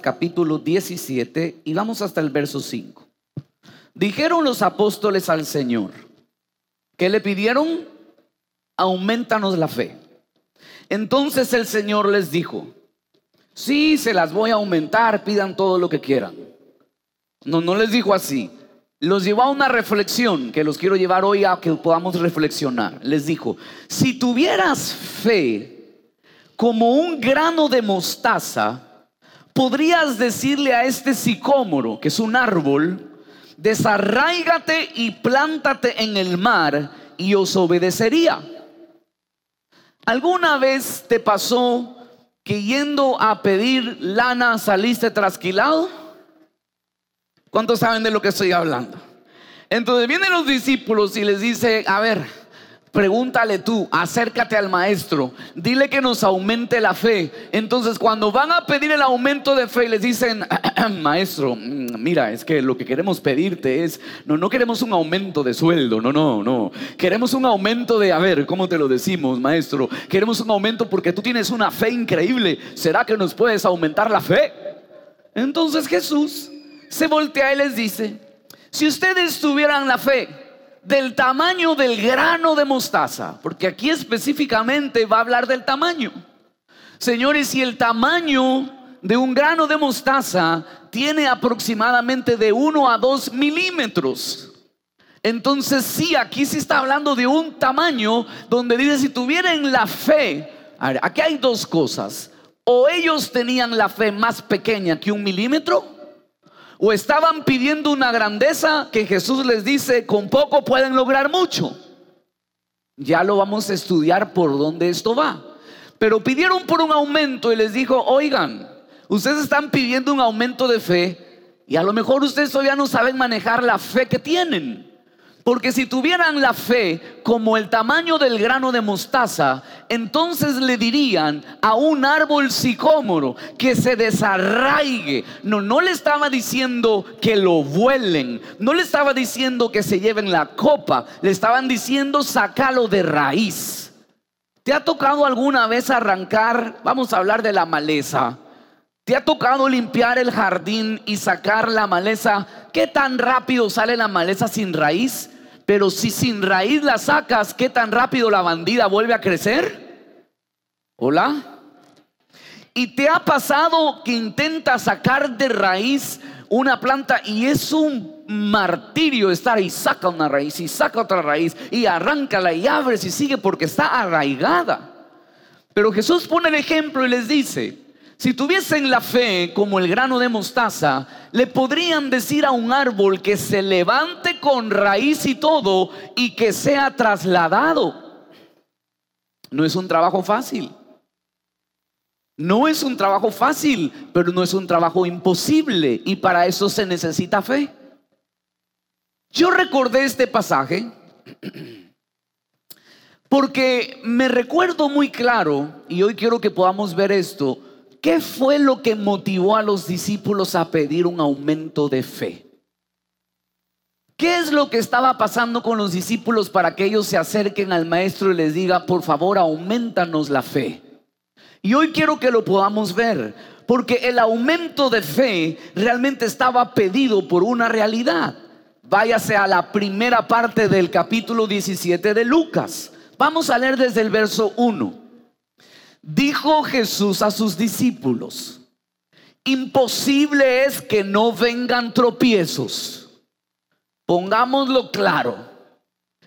Capítulo 17 y vamos hasta el verso 5. Dijeron los apóstoles al Señor, que le pidieron? Aumentanos la fe. Entonces el Señor les dijo, sí, se las voy a aumentar, pidan todo lo que quieran. No, no les dijo así. Los llevó a una reflexión que los quiero llevar hoy a que podamos reflexionar. Les dijo, si tuvieras fe como un grano de mostaza, podrías decirle a este sicómoro, que es un árbol, desarráigate y plántate en el mar y os obedecería. ¿Alguna vez te pasó que yendo a pedir lana saliste trasquilado? ¿Cuántos saben de lo que estoy hablando? Entonces vienen los discípulos y les dice, a ver, Pregúntale tú, acércate al maestro, dile que nos aumente la fe. Entonces cuando van a pedir el aumento de fe, les dicen, maestro, mm, mira, es que lo que queremos pedirte es, no, no queremos un aumento de sueldo, no, no, no. Queremos un aumento de, a ver, ¿cómo te lo decimos, maestro? Queremos un aumento porque tú tienes una fe increíble. ¿Será que nos puedes aumentar la fe? Entonces Jesús se voltea y les dice, si ustedes tuvieran la fe, del tamaño del grano de mostaza, porque aquí específicamente va a hablar del tamaño. Señores, si el tamaño de un grano de mostaza tiene aproximadamente de 1 a 2 milímetros. Entonces sí, aquí sí está hablando de un tamaño donde dice, si tuvieran la fe, aquí hay dos cosas. O ellos tenían la fe más pequeña que un milímetro, o estaban pidiendo una grandeza que Jesús les dice, con poco pueden lograr mucho. Ya lo vamos a estudiar por dónde esto va. Pero pidieron por un aumento y les dijo, oigan, ustedes están pidiendo un aumento de fe y a lo mejor ustedes todavía no saben manejar la fe que tienen. Porque si tuvieran la fe como el tamaño del grano de mostaza, entonces le dirían a un árbol sicómoro que se desarraigue. No, no le estaba diciendo que lo vuelen, no le estaba diciendo que se lleven la copa, le estaban diciendo sácalo de raíz. ¿Te ha tocado alguna vez arrancar? Vamos a hablar de la maleza. ¿Te ha tocado limpiar el jardín y sacar la maleza? ¿Qué tan rápido sale la maleza sin raíz? Pero si sin raíz la sacas, ¿qué tan rápido la bandida vuelve a crecer? Hola. ¿Y te ha pasado que intenta sacar de raíz una planta y es un martirio estar y saca una raíz y saca otra raíz y arráncala y abres y sigue porque está arraigada? Pero Jesús pone el ejemplo y les dice, si tuviesen la fe como el grano de mostaza, le podrían decir a un árbol que se levante con raíz y todo y que sea trasladado. No es un trabajo fácil. No es un trabajo fácil, pero no es un trabajo imposible y para eso se necesita fe. Yo recordé este pasaje porque me recuerdo muy claro, y hoy quiero que podamos ver esto, ¿Qué fue lo que motivó a los discípulos a pedir un aumento de fe? ¿Qué es lo que estaba pasando con los discípulos para que ellos se acerquen al maestro y les diga, por favor, aumentanos la fe? Y hoy quiero que lo podamos ver, porque el aumento de fe realmente estaba pedido por una realidad. Váyase a la primera parte del capítulo 17 de Lucas. Vamos a leer desde el verso 1. Dijo Jesús a sus discípulos, imposible es que no vengan tropiezos. Pongámoslo claro,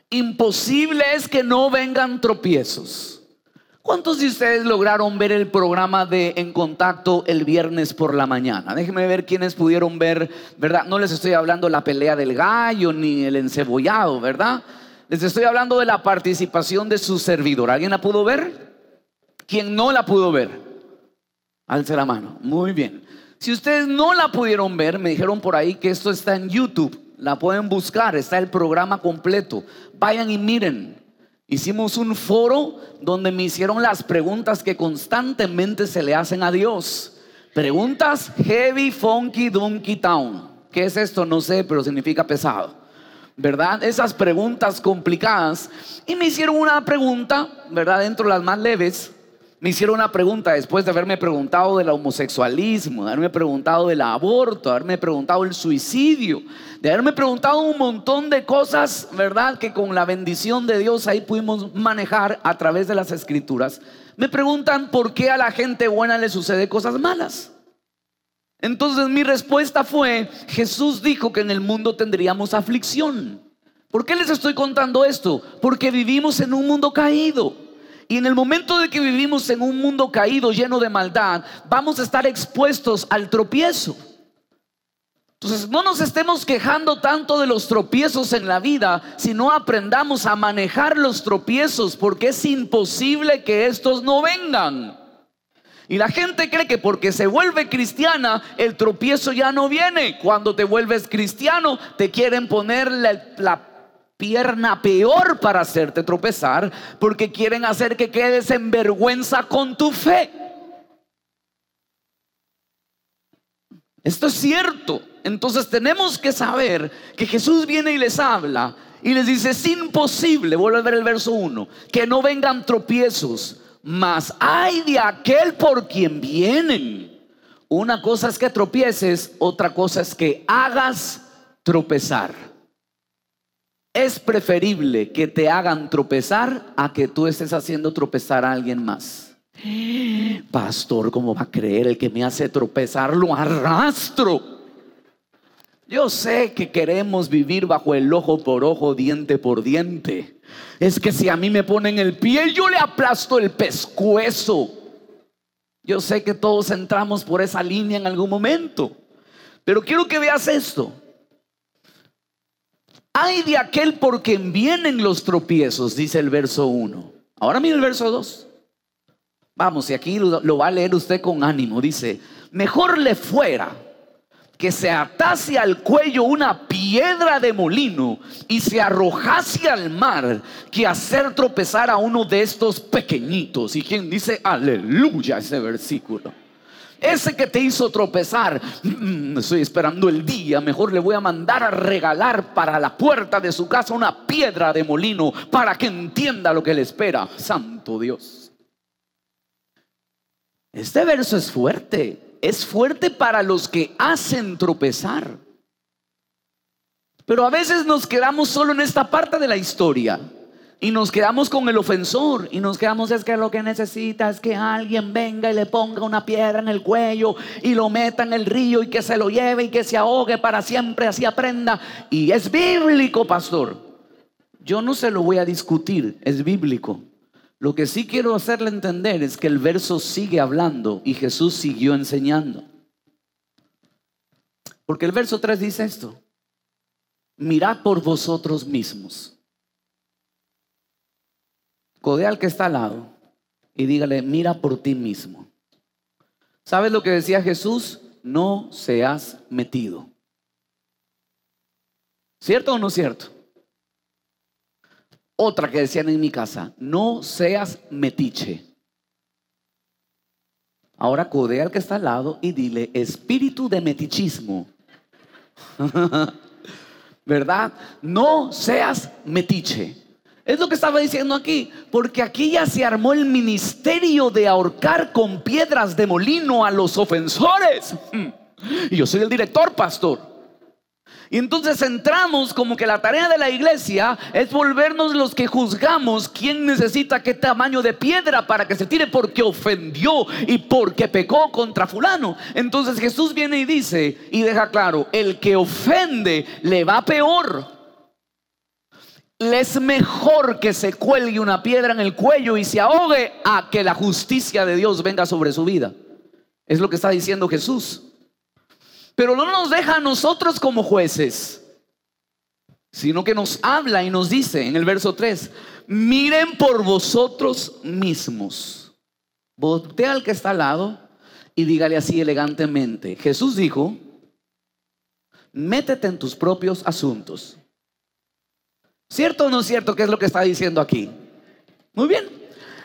imposible es que no vengan tropiezos. ¿Cuántos de ustedes lograron ver el programa de En Contacto el viernes por la mañana? Déjenme ver quiénes pudieron ver, ¿verdad? No les estoy hablando la pelea del gallo ni el encebollado, ¿verdad? Les estoy hablando de la participación de su servidor. ¿Alguien la pudo ver? Quien no la pudo ver, alce la mano. Muy bien. Si ustedes no la pudieron ver, me dijeron por ahí que esto está en YouTube. La pueden buscar, está el programa completo. Vayan y miren. Hicimos un foro donde me hicieron las preguntas que constantemente se le hacen a Dios. Preguntas heavy, funky, donkey town. ¿Qué es esto? No sé, pero significa pesado. ¿Verdad? Esas preguntas complicadas. Y me hicieron una pregunta, ¿verdad? Dentro de las más leves me hicieron una pregunta después de haberme preguntado del homosexualismo, de haberme preguntado del aborto, de haberme preguntado el suicidio, de haberme preguntado un montón de cosas, ¿verdad? Que con la bendición de Dios ahí pudimos manejar a través de las escrituras. Me preguntan por qué a la gente buena le sucede cosas malas. Entonces mi respuesta fue, Jesús dijo que en el mundo tendríamos aflicción. ¿Por qué les estoy contando esto? Porque vivimos en un mundo caído. Y en el momento de que vivimos en un mundo caído, lleno de maldad, vamos a estar expuestos al tropiezo. Entonces, no nos estemos quejando tanto de los tropiezos en la vida, sino aprendamos a manejar los tropiezos, porque es imposible que estos no vengan. Y la gente cree que porque se vuelve cristiana, el tropiezo ya no viene. Cuando te vuelves cristiano, te quieren poner la, la pierna peor para hacerte tropezar, porque quieren hacer que quedes en vergüenza con tu fe. Esto es cierto. Entonces tenemos que saber que Jesús viene y les habla y les dice, es imposible, vuelve a ver el verso 1, que no vengan tropiezos, mas hay de aquel por quien vienen. Una cosa es que tropieces, otra cosa es que hagas tropezar. Es preferible que te hagan tropezar a que tú estés haciendo tropezar a alguien más. Pastor, ¿cómo va a creer el que me hace tropezar? Lo arrastro. Yo sé que queremos vivir bajo el ojo por ojo, diente por diente. Es que si a mí me ponen el pie, yo le aplasto el pescuezo. Yo sé que todos entramos por esa línea en algún momento. Pero quiero que veas esto. Hay de aquel por quien vienen los tropiezos, dice el verso 1. Ahora mire el verso 2. Vamos, y aquí lo, va a leer usted con ánimo. Dice, mejor le fuera que se atase al cuello una piedra de molino y se arrojase al mar que hacer tropezar a uno de estos pequeñitos. Y quien dice aleluya ese versículo. Ese que te hizo tropezar, mm, estoy esperando el día, mejor le voy a mandar a regalar para la puerta de su casa una piedra de molino para que entienda lo que le espera. Santo Dios. Este verso es fuerte, es fuerte para los que hacen tropezar. Pero a veces nos quedamos solo en esta parte de la historia. Y nos quedamos con el ofensor y nos quedamos es que lo que necesita es que alguien venga y le ponga una piedra en el cuello y lo meta en el río y que se lo lleve y que se ahogue para siempre, así aprenda. Y es bíblico, pastor. Yo no se lo voy a discutir, es bíblico. Lo que sí quiero hacerle entender es que el verso sigue hablando y Jesús siguió enseñando. Porque el verso 3 dice esto. Mirad por vosotros mismos Codea al que está al lado y dígale, mira por ti mismo. ¿Sabes lo que decía Jesús? No seas metido. ¿Cierto o no cierto? Otra que decían en mi casa, no seas metiche. Ahora codea al que está al lado y dile, espíritu de metichismo. ¿Verdad? No seas metiche. Es lo que estaba diciendo aquí, porque aquí ya se armó el ministerio de ahorcar con piedras de molino a los ofensores. Y yo soy el director, pastor. Y entonces entramos como que la tarea de la iglesia es volvernos los que juzgamos quién necesita qué tamaño de piedra para que se tire porque ofendió y porque pecó contra fulano. Entonces Jesús viene y dice y deja claro, el que ofende le va peor es mejor que se cuelgue una piedra en el cuello y se ahogue a que la justicia de Dios venga sobre su vida. Es lo que está diciendo Jesús. Pero no nos deja a nosotros como jueces, sino que nos habla y nos dice en el verso 3, miren por vosotros mismos. Voltea al que está al lado y dígale así elegantemente. Jesús dijo, métete en tus propios asuntos ¿Cierto o no es cierto? ¿Qué es lo que está diciendo aquí? Muy bien.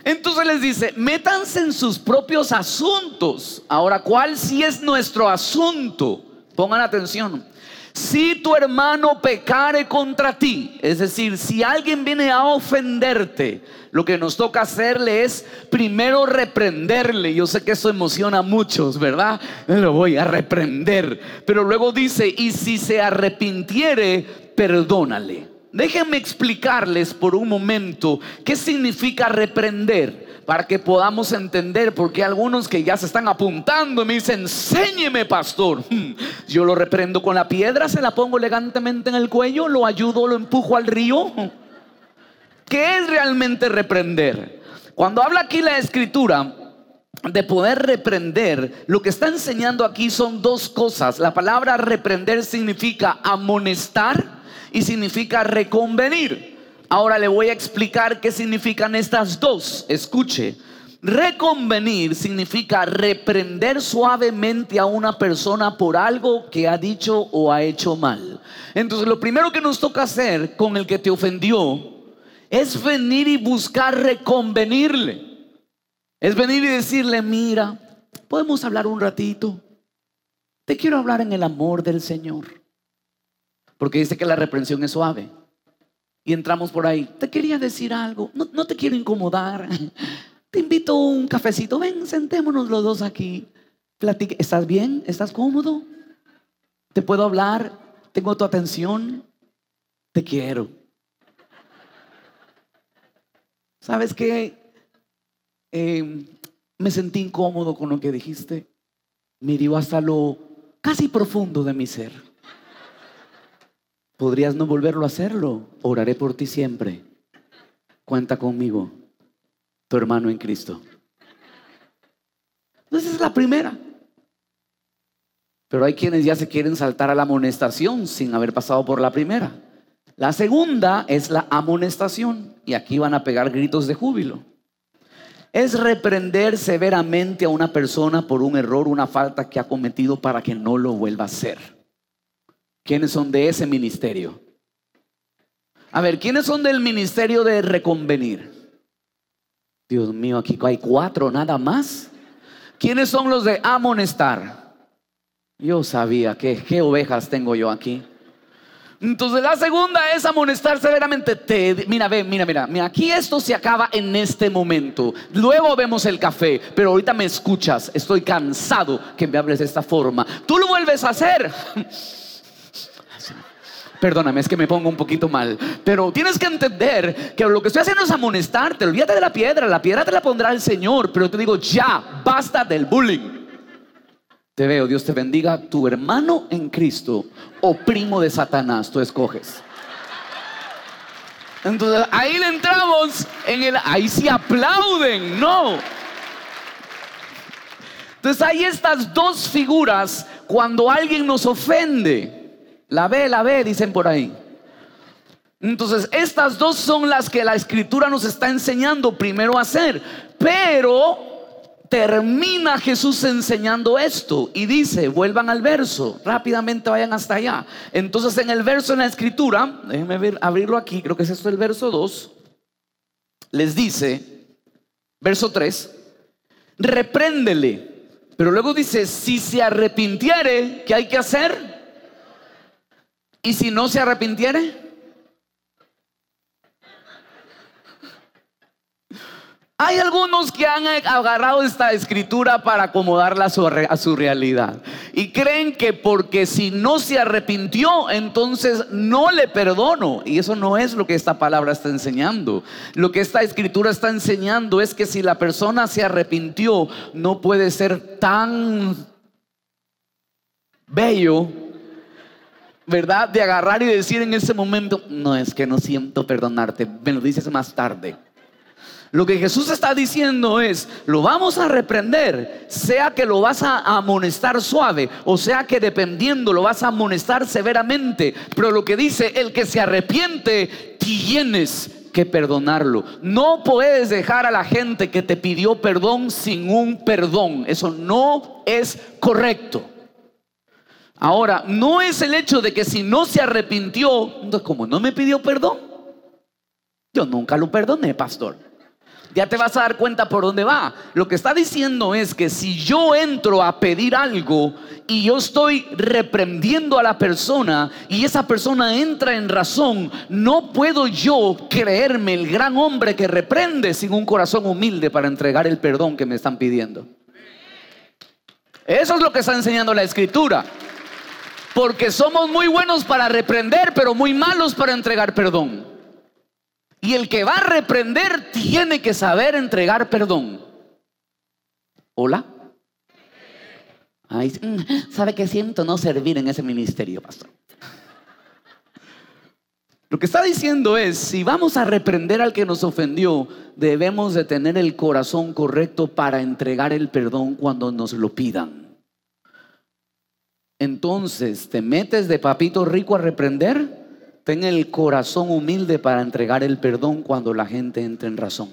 Entonces les dice, métanse en sus propios asuntos. Ahora, ¿cuál si es nuestro asunto? Pongan atención. Si tu hermano pecare contra ti, es decir, si alguien viene a ofenderte, lo que nos toca hacerle es primero reprenderle. Yo sé que eso emociona a muchos, ¿verdad? Lo voy a reprender. Pero luego dice, y si se arrepintiere, perdónale. Déjenme explicarles por un momento qué significa reprender para que podamos entender, porque algunos que ya se están apuntando me dicen, enséñeme, pastor. Yo lo reprendo con la piedra, se la pongo elegantemente en el cuello, lo ayudo, lo empujo al río. ¿Qué es realmente reprender? Cuando habla aquí la escritura de poder reprender, lo que está enseñando aquí son dos cosas. La palabra reprender significa amonestar y significa reconvenir. Ahora le voy a explicar qué significan estas dos. Escuche. Reconvenir significa reprender suavemente a una persona por algo que ha dicho o ha hecho mal. Entonces lo primero que nos toca hacer con el que te ofendió es venir y buscar reconvenirle. Es venir y decirle, mira, podemos hablar un ratito. Te quiero hablar en el amor del Señor. Porque dice que la reprensión es suave y entramos por ahí. Te quería decir algo, no, te quiero incomodar. Te invito a un cafecito, ven, sentémonos los dos aquí. Platique. ¿Estás bien? ¿Estás cómodo? ¿Te puedo hablar? ¿Tengo tu atención? Te quiero. ¿Sabes qué? Em, me sentí incómodo con lo que dijiste. Me hasta lo casi profundo de mi ser. Podrías no volverlo a hacerlo. Oraré por ti siempre. Cuenta conmigo, tu hermano en Cristo. Entonces es la primera. Pero hay quienes ya se quieren saltar a la amonestación sin haber pasado por la primera. La segunda es la amonestación. Y aquí van a pegar gritos de júbilo. Es reprender severamente a una persona por un error, una falta que ha cometido para que no lo vuelva a hacer. ¿Quiénes son de ese ministerio? A ver, ¿quiénes son del ministerio de reconvenir? Dios mío, aquí hay cuatro nada más. ¿Quiénes son los de amonestar? Yo sabía que qué ovejas tengo yo aquí. Entonces la segunda es amonestar severamente. Te, mira, ve, mira, mira, mira, aquí esto se acaba en este momento. Luego vemos el café, pero ahorita me escuchas. Estoy cansado que me hables de esta forma. Tú lo vuelves a hacer. Perdóname, es que me pongo un poquito mal. Pero tienes que entender que lo que estoy haciendo es amonestarte. Olvídate de la piedra. La piedra te la pondrá el Señor. Pero te digo, ya, basta del bullying. Te veo, Dios te bendiga. Tu hermano en Cristo o primo de Satanás, tú escoges. Entonces ahí le entramos en el. Ahí sí aplauden, no. Entonces hay estas dos figuras cuando alguien nos ofende. La ve, la ve, dicen por ahí. Entonces, estas dos son las que la escritura nos está enseñando primero a hacer. Pero termina Jesús enseñando esto y dice, vuelvan al verso, rápidamente vayan hasta allá. Entonces, en el verso en la escritura, déjenme abrirlo aquí, creo que es esto el verso 2, les dice, verso 3, repréndele. Pero luego dice, si se arrepintiere, ¿qué hay que hacer? ¿Y si no se arrepintiere? Hay algunos que han agarrado esta escritura para acomodarla a su, realidad. Y creen que porque si no se arrepintió, entonces no le perdono. Y eso no es lo que esta palabra está enseñando. Lo que esta escritura está enseñando es que si la persona se arrepintió, no puede ser tan bello ¿verdad? De agarrar y decir en ese momento, no es que no siento perdonarte, me lo dices más tarde. Lo que Jesús está diciendo es, lo vamos a reprender, sea que lo vas a amonestar suave, o sea que dependiendo lo vas a amonestar severamente, pero lo que dice, el que se arrepiente, tienes que perdonarlo. No puedes dejar a la gente que te pidió perdón sin un perdón, eso no es correcto. Ahora, no es el hecho de que si no se arrepintió, como no me pidió perdón, yo nunca lo perdoné, pastor. ya te vas a dar cuenta por dónde va. Lo que está diciendo es que si yo entro a pedir algo y yo estoy reprendiendo a la persona y esa persona entra en razón, no puedo yo creerme el gran hombre que reprende sin un corazón humilde para entregar el perdón que me están pidiendo. Eso es lo que está enseñando la escritura. Porque somos muy buenos para reprender, pero muy malos para entregar perdón. Y el que va a reprender tiene que saber entregar perdón. ¿Hola? Mm, ¿Sabe que siento no servir en ese ministerio, pastor? Lo que está diciendo es, si vamos a reprender al que nos ofendió, debemos de tener el corazón correcto para entregar el perdón cuando nos lo pidan. Entonces, ¿te metes de papito rico a reprender? Ten el corazón humilde para entregar el perdón cuando la gente entre en razón.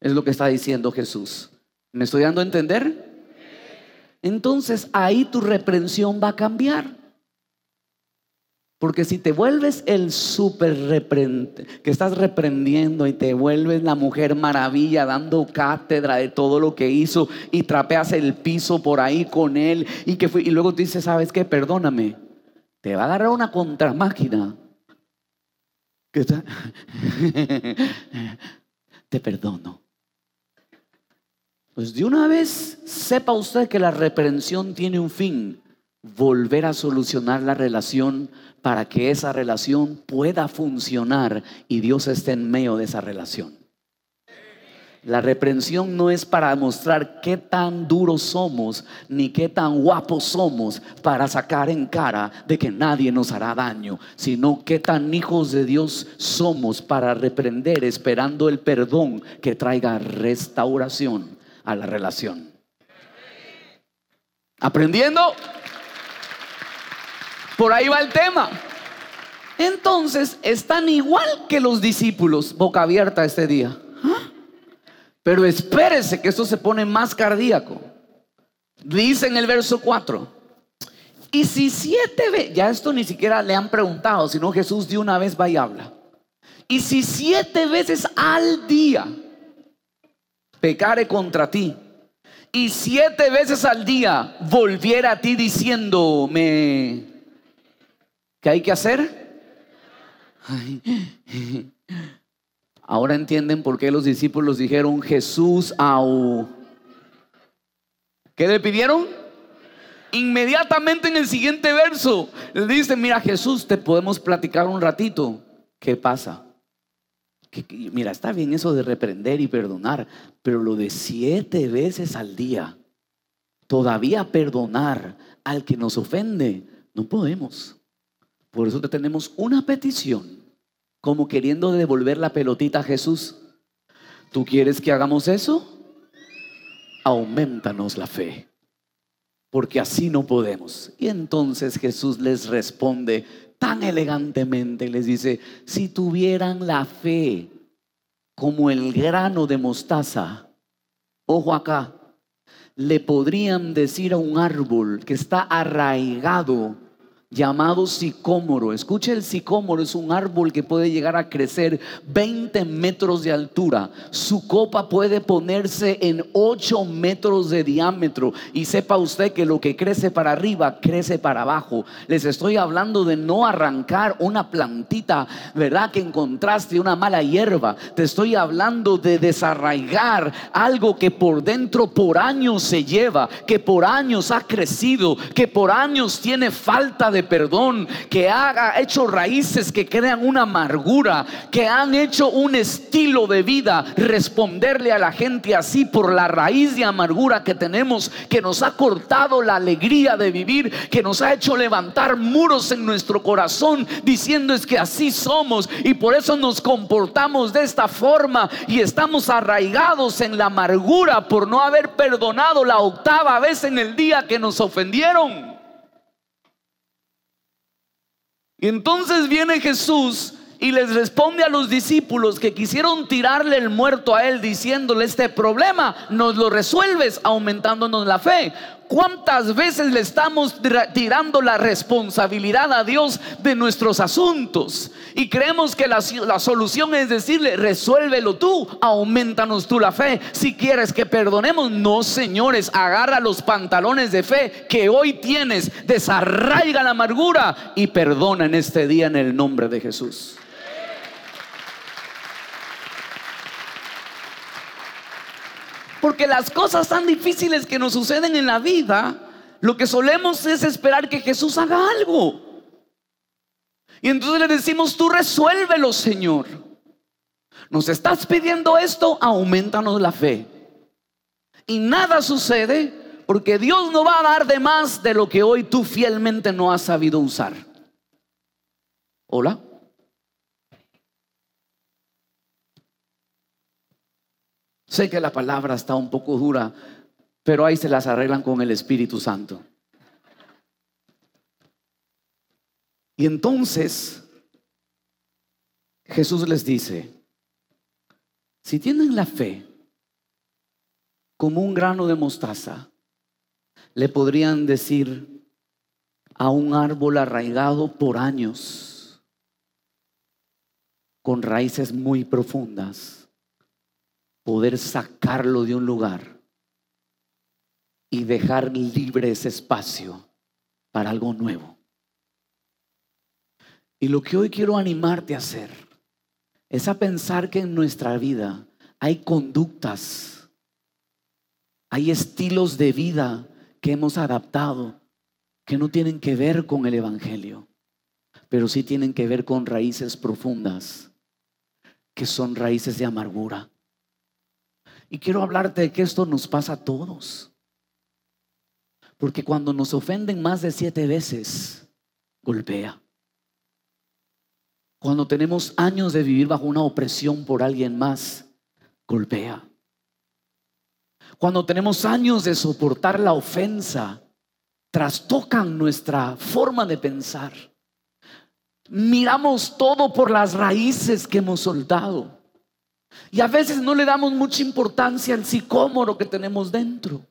Es lo que está diciendo Jesús. ¿Me estoy dando a entender? Entonces ahí tu reprensión va a cambiar. Porque si te vuelves el súper reprende, que estás reprendiendo y te vuelves la mujer maravilla dando cátedra de todo lo que hizo y trapeas el piso por ahí con él y que fue, y luego dices, ¿sabes qué? Perdóname. Te va a agarrar una contramáquina te perdono. Pues de una vez sepa usted que la reprensión tiene un fin, volver a solucionar la relación para que esa relación pueda funcionar y Dios esté en medio de esa relación. La reprensión no es para mostrar qué tan duros somos ni qué tan guapos somos para sacar en cara de que nadie nos hará daño, sino qué tan hijos de Dios somos para reprender esperando el perdón que traiga restauración a la relación. ¿Aprendiendo? Por ahí va el tema. Entonces están igual que los discípulos, boca abierta este día. Pero espérese que esto se pone más cardíaco. Dice en el verso 4. Y si siete veces, ya esto ni siquiera le han preguntado, sino Jesús de una vez va y habla. Y si siete veces al día pecare contra ti, y siete veces al día volviera a ti diciéndome, ¿qué hay que hacer? Ahora entienden por qué los discípulos dijeron Jesús au. ¿Qué le pidieron? Inmediatamente en el siguiente verso le dicen, mira Jesús, te podemos platicar un ratito. ¿Qué pasa? mira, está bien eso de reprender y perdonar, pero lo de siete veces al día, todavía perdonar al que nos ofende, no podemos. Por eso te tenemos una petición como queriendo devolver la pelotita a Jesús. ¿Tú quieres que hagamos eso? Aumentanos la fe, porque así no podemos. Y entonces Jesús les responde tan elegantemente, les dice, si tuvieran la fe como el grano de mostaza, ojo acá, le podrían decir a un árbol que está arraigado llamado sicómoro. Escuche, el sicómoro es un árbol que puede llegar a crecer 20 metros de altura. Su copa puede ponerse en 8 metros de diámetro. Y sepa usted que lo que crece para arriba, crece para abajo. Les estoy hablando de no arrancar una plantita, ¿verdad? Que encontraste una mala hierba. Te estoy hablando de desarraigar algo que por dentro por años se lleva, que por años ha crecido, que por años tiene falta de perdón, que ha hecho raíces que crean una amargura, que han hecho un estilo de vida, responderle a la gente así por la raíz de amargura que tenemos, que nos ha cortado la alegría de vivir, que nos ha hecho levantar muros en nuestro corazón, diciendo es que así somos y por eso nos comportamos de esta forma y estamos arraigados en la amargura por no haber perdonado la octava vez en el día que nos ofendieron. Y entonces viene Jesús y les responde a los discípulos que quisieron tirarle el muerto a él diciéndole este problema, nos lo resuelves aumentándonos la fe. ¿Cuántas veces le estamos tirando la responsabilidad a Dios de nuestros asuntos? Y creemos que la, la, solución es decirle, resuélvelo tú, aumentanos tú la fe. Si quieres que perdonemos, no señores, agarra los pantalones de fe que hoy tienes, desarraiga la amargura y perdona en este día en el nombre de Jesús. Porque las cosas tan difíciles que nos suceden en la vida, lo que solemos es esperar que Jesús haga algo. Y entonces le decimos, tú resuélvelo, Señor. Nos estás pidiendo esto, aumentanos la fe. Y nada sucede porque Dios no va a dar de más de lo que hoy tú fielmente no has sabido usar. Hola. Sé que la palabra está un poco dura, pero ahí se las arreglan con el Espíritu Santo. Y entonces Jesús les dice, si tienen la fe como un grano de mostaza, le podrían decir a un árbol arraigado por años, con raíces muy profundas, poder sacarlo de un lugar y dejar libre ese espacio para algo nuevo. Y lo que hoy quiero animarte a hacer es a pensar que en nuestra vida hay conductas, hay estilos de vida que hemos adaptado que no tienen que ver con el Evangelio, pero sí tienen que ver con raíces profundas, que son raíces de amargura, y quiero hablarte de que esto nos pasa a todos. Porque cuando nos ofenden más de siete veces, golpea. Cuando tenemos años de vivir bajo una opresión por alguien más, golpea. Cuando tenemos años de soportar la ofensa, trastocan nuestra forma de pensar. Miramos todo por las raíces que hemos soltado. Y a veces no le damos mucha importancia al sicómoro que tenemos dentro.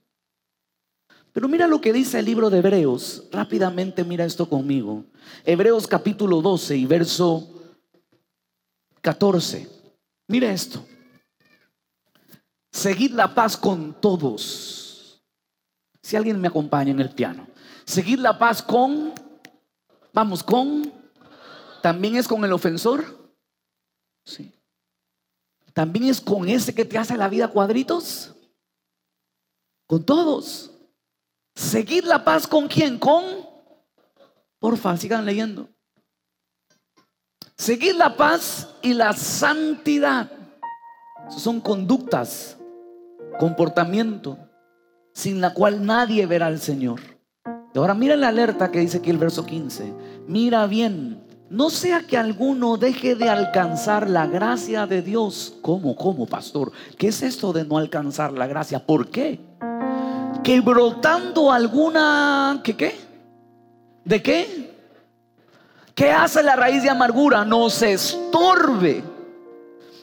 Pero mira lo que dice el libro de Hebreos. Rápidamente mira esto conmigo. Hebreos capítulo 12 y verso 14. Mira esto. Seguid la paz con todos. Si alguien me acompaña en el piano. Seguid la paz con, vamos, con, también es con el ofensor. Sí. ¿También es con ese que te hace la vida cuadritos? Con todos. Seguir la paz con quién? Con. Porfa, sigan leyendo. Seguir la paz y la santidad. Son conductas, comportamiento, sin la cual nadie verá al Señor. ahora mira la alerta que dice aquí el verso 15. Mira bien no sea que alguno deje de alcanzar la gracia de Dios. ¿Cómo, cómo, pastor? ¿Qué es esto de no alcanzar la gracia? ¿Por qué? Que brotando alguna, ¿qué qué? ¿De qué? ¿Qué hace la raíz de amargura? Nos estorbe.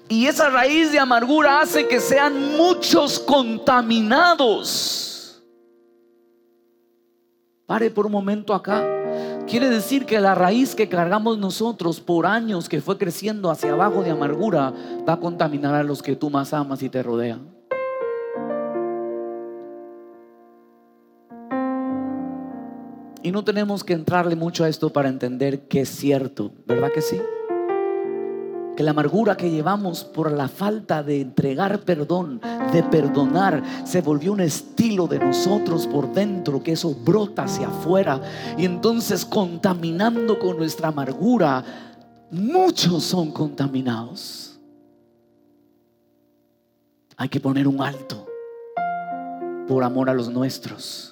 Y esa raíz de amargura hace que sean muchos contaminados. Pare por un momento acá. Quiere decir que la raíz que cargamos nosotros por años que fue creciendo hacia abajo de amargura va a contaminar a los que tú más amas y te rodean. Y no tenemos que entrarle mucho a esto para entender que es cierto, ¿verdad que sí? La amargura que llevamos por la falta de entregar perdón, de perdonar, se volvió un estilo de nosotros por dentro, que eso brota hacia afuera. Y entonces contaminando con nuestra amargura, muchos son contaminados. Hay que poner un alto por amor a los nuestros.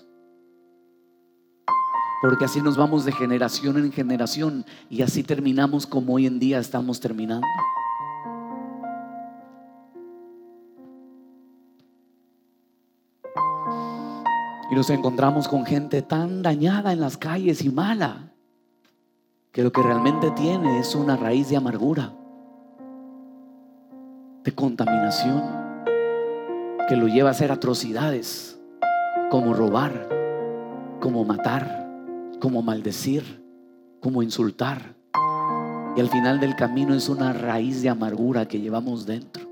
Porque así nos vamos de generación en generación y así terminamos como hoy en día estamos terminando. Y nos encontramos con gente tan dañada en las calles y mala, que lo que realmente tiene es una raíz de amargura, de contaminación, que lo lleva a hacer atrocidades como robar, como matar, como maldecir, como insultar. Y al final del camino es una raíz de amargura que llevamos dentro.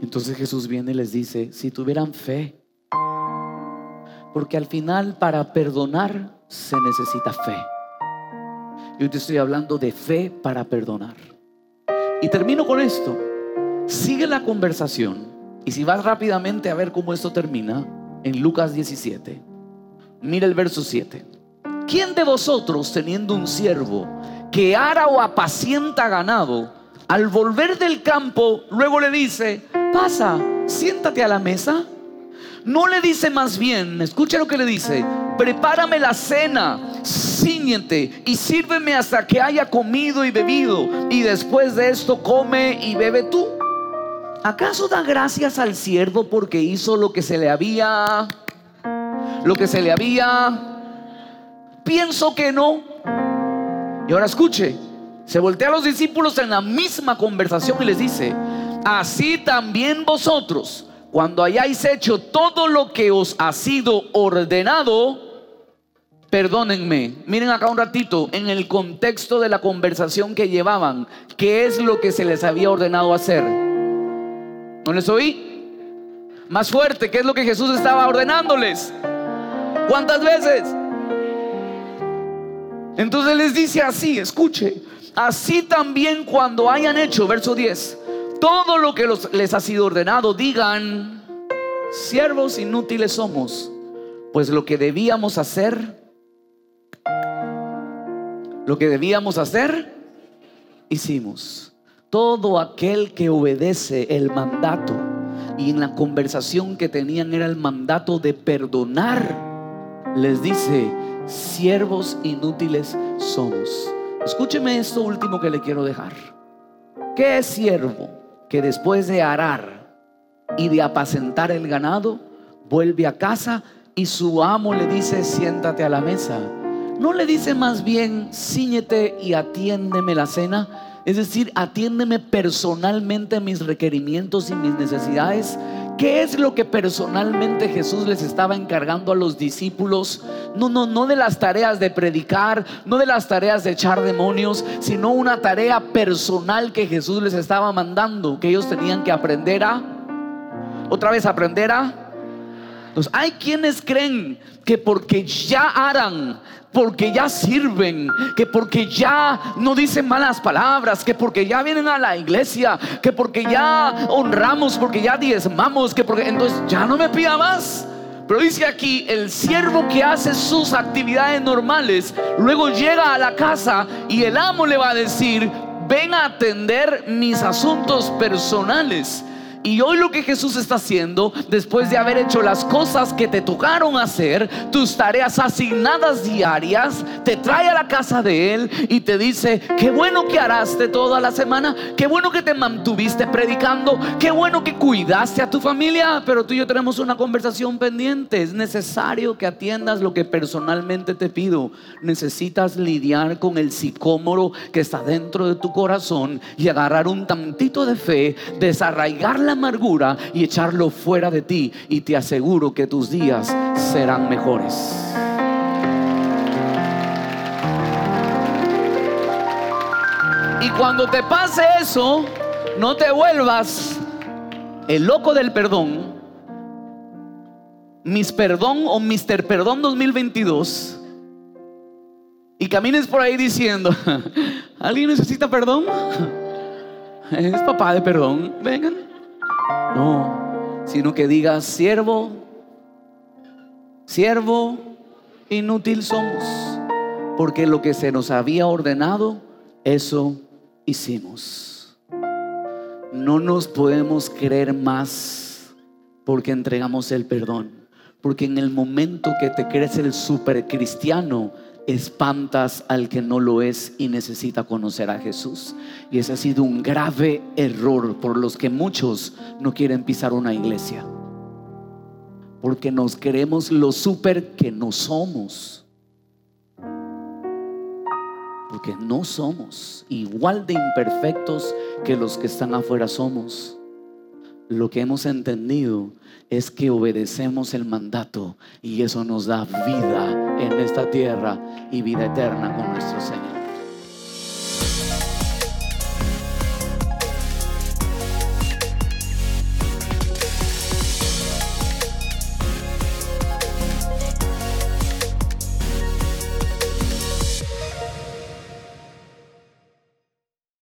Entonces Jesús viene y les dice, si tuvieran fe, porque al final para perdonar se necesita fe. Yo te estoy hablando de fe para perdonar. Y termino con esto. Sigue la conversación. Y si vas rápidamente a ver cómo esto termina, en Lucas 17, mira el verso 7. ¿Quién de vosotros teniendo un siervo que ara o apacienta ganado, al volver del campo, luego le dice, pasa, siéntate a la mesa? No le dice más bien, escucha lo que le dice, prepárame la cena, ciñete y sírveme hasta que haya comido y bebido, y después de esto come y bebe tú. ¿Acaso da gracias al siervo porque hizo lo que se le había, lo que se le había? Pienso que no. Y ahora escuche, se voltea a los discípulos en la misma conversación y les dice, así también vosotros cuando hayáis hecho todo lo que os ha sido ordenado, perdónenme. Miren acá un ratito, en el contexto de la conversación que llevaban, ¿qué es lo que se les había ordenado hacer? ¿No les oí? Más fuerte, ¿qué es lo que Jesús estaba ordenándoles? ¿Cuántas veces? Entonces les dice así, escuche, así también cuando hayan hecho, verso 10, todo lo que les ha sido ordenado, digan, siervos inútiles somos, pues lo que debíamos hacer, lo que debíamos hacer, hicimos. Todo aquel que obedece el mandato, y en la conversación que tenían era el mandato de perdonar, les dice, siervos inútiles somos. Escúcheme esto último que le quiero dejar. ¿Qué siervo? que después de arar y de apacentar el ganado, vuelve a casa y su amo le dice, siéntate a la mesa. No le dice más bien, ciñete y atiéndeme la cena. Es decir, atiéndeme personalmente mis requerimientos y mis necesidades ¿Qué es lo que personalmente Jesús les estaba encargando a los discípulos? No, no, no de las tareas de predicar, no de las tareas de echar demonios, sino una tarea personal que Jesús les estaba mandando, que ellos tenían que aprender a, otra vez aprender a. Entonces, hay quienes creen que porque ya harán, porque ya sirven, que porque ya no dicen malas palabras, que porque ya vienen a la iglesia, que porque ya honramos, porque ya diezmamos, que porque entonces ya no me pida más. Pero dice aquí, el siervo que hace sus actividades normales, luego llega a la casa y el amo le va a decir, ven a atender mis asuntos personales. Y hoy lo que Jesús está haciendo, después de haber hecho las cosas que te tocaron hacer, tus tareas asignadas diarias, te trae a la casa de Él y te dice, qué bueno que haraste toda la semana, qué bueno que te mantuviste predicando, qué bueno que cuidaste a tu familia, pero tú y yo tenemos una conversación pendiente. Es necesario que atiendas lo que personalmente te pido. Necesitas lidiar con el sicómoro que está dentro de tu corazón y agarrar un tantito de fe, desarraigarla amargura y echarlo fuera de ti y te aseguro que tus días serán mejores. Y cuando te pase eso, no te vuelvas el loco del perdón, Miss Perdón o Mister Perdón 2022 y camines por ahí diciendo, ¿alguien necesita perdón? Es papá de perdón, vengan. No, sino que digas, siervo, siervo, inútil somos, porque lo que se nos había ordenado, eso hicimos. No nos podemos creer más porque entregamos el perdón, porque en el momento que te crees el super cristiano, espantas al que no lo es y necesita conocer a Jesús. Y ese ha sido un grave error por los que muchos no quieren pisar una iglesia. Porque nos queremos lo súper que no somos. Porque no somos igual de imperfectos que los que están afuera somos. Lo que hemos entendido es que obedecemos el mandato y eso nos da vida en esta tierra y vida eterna con nuestro Señor.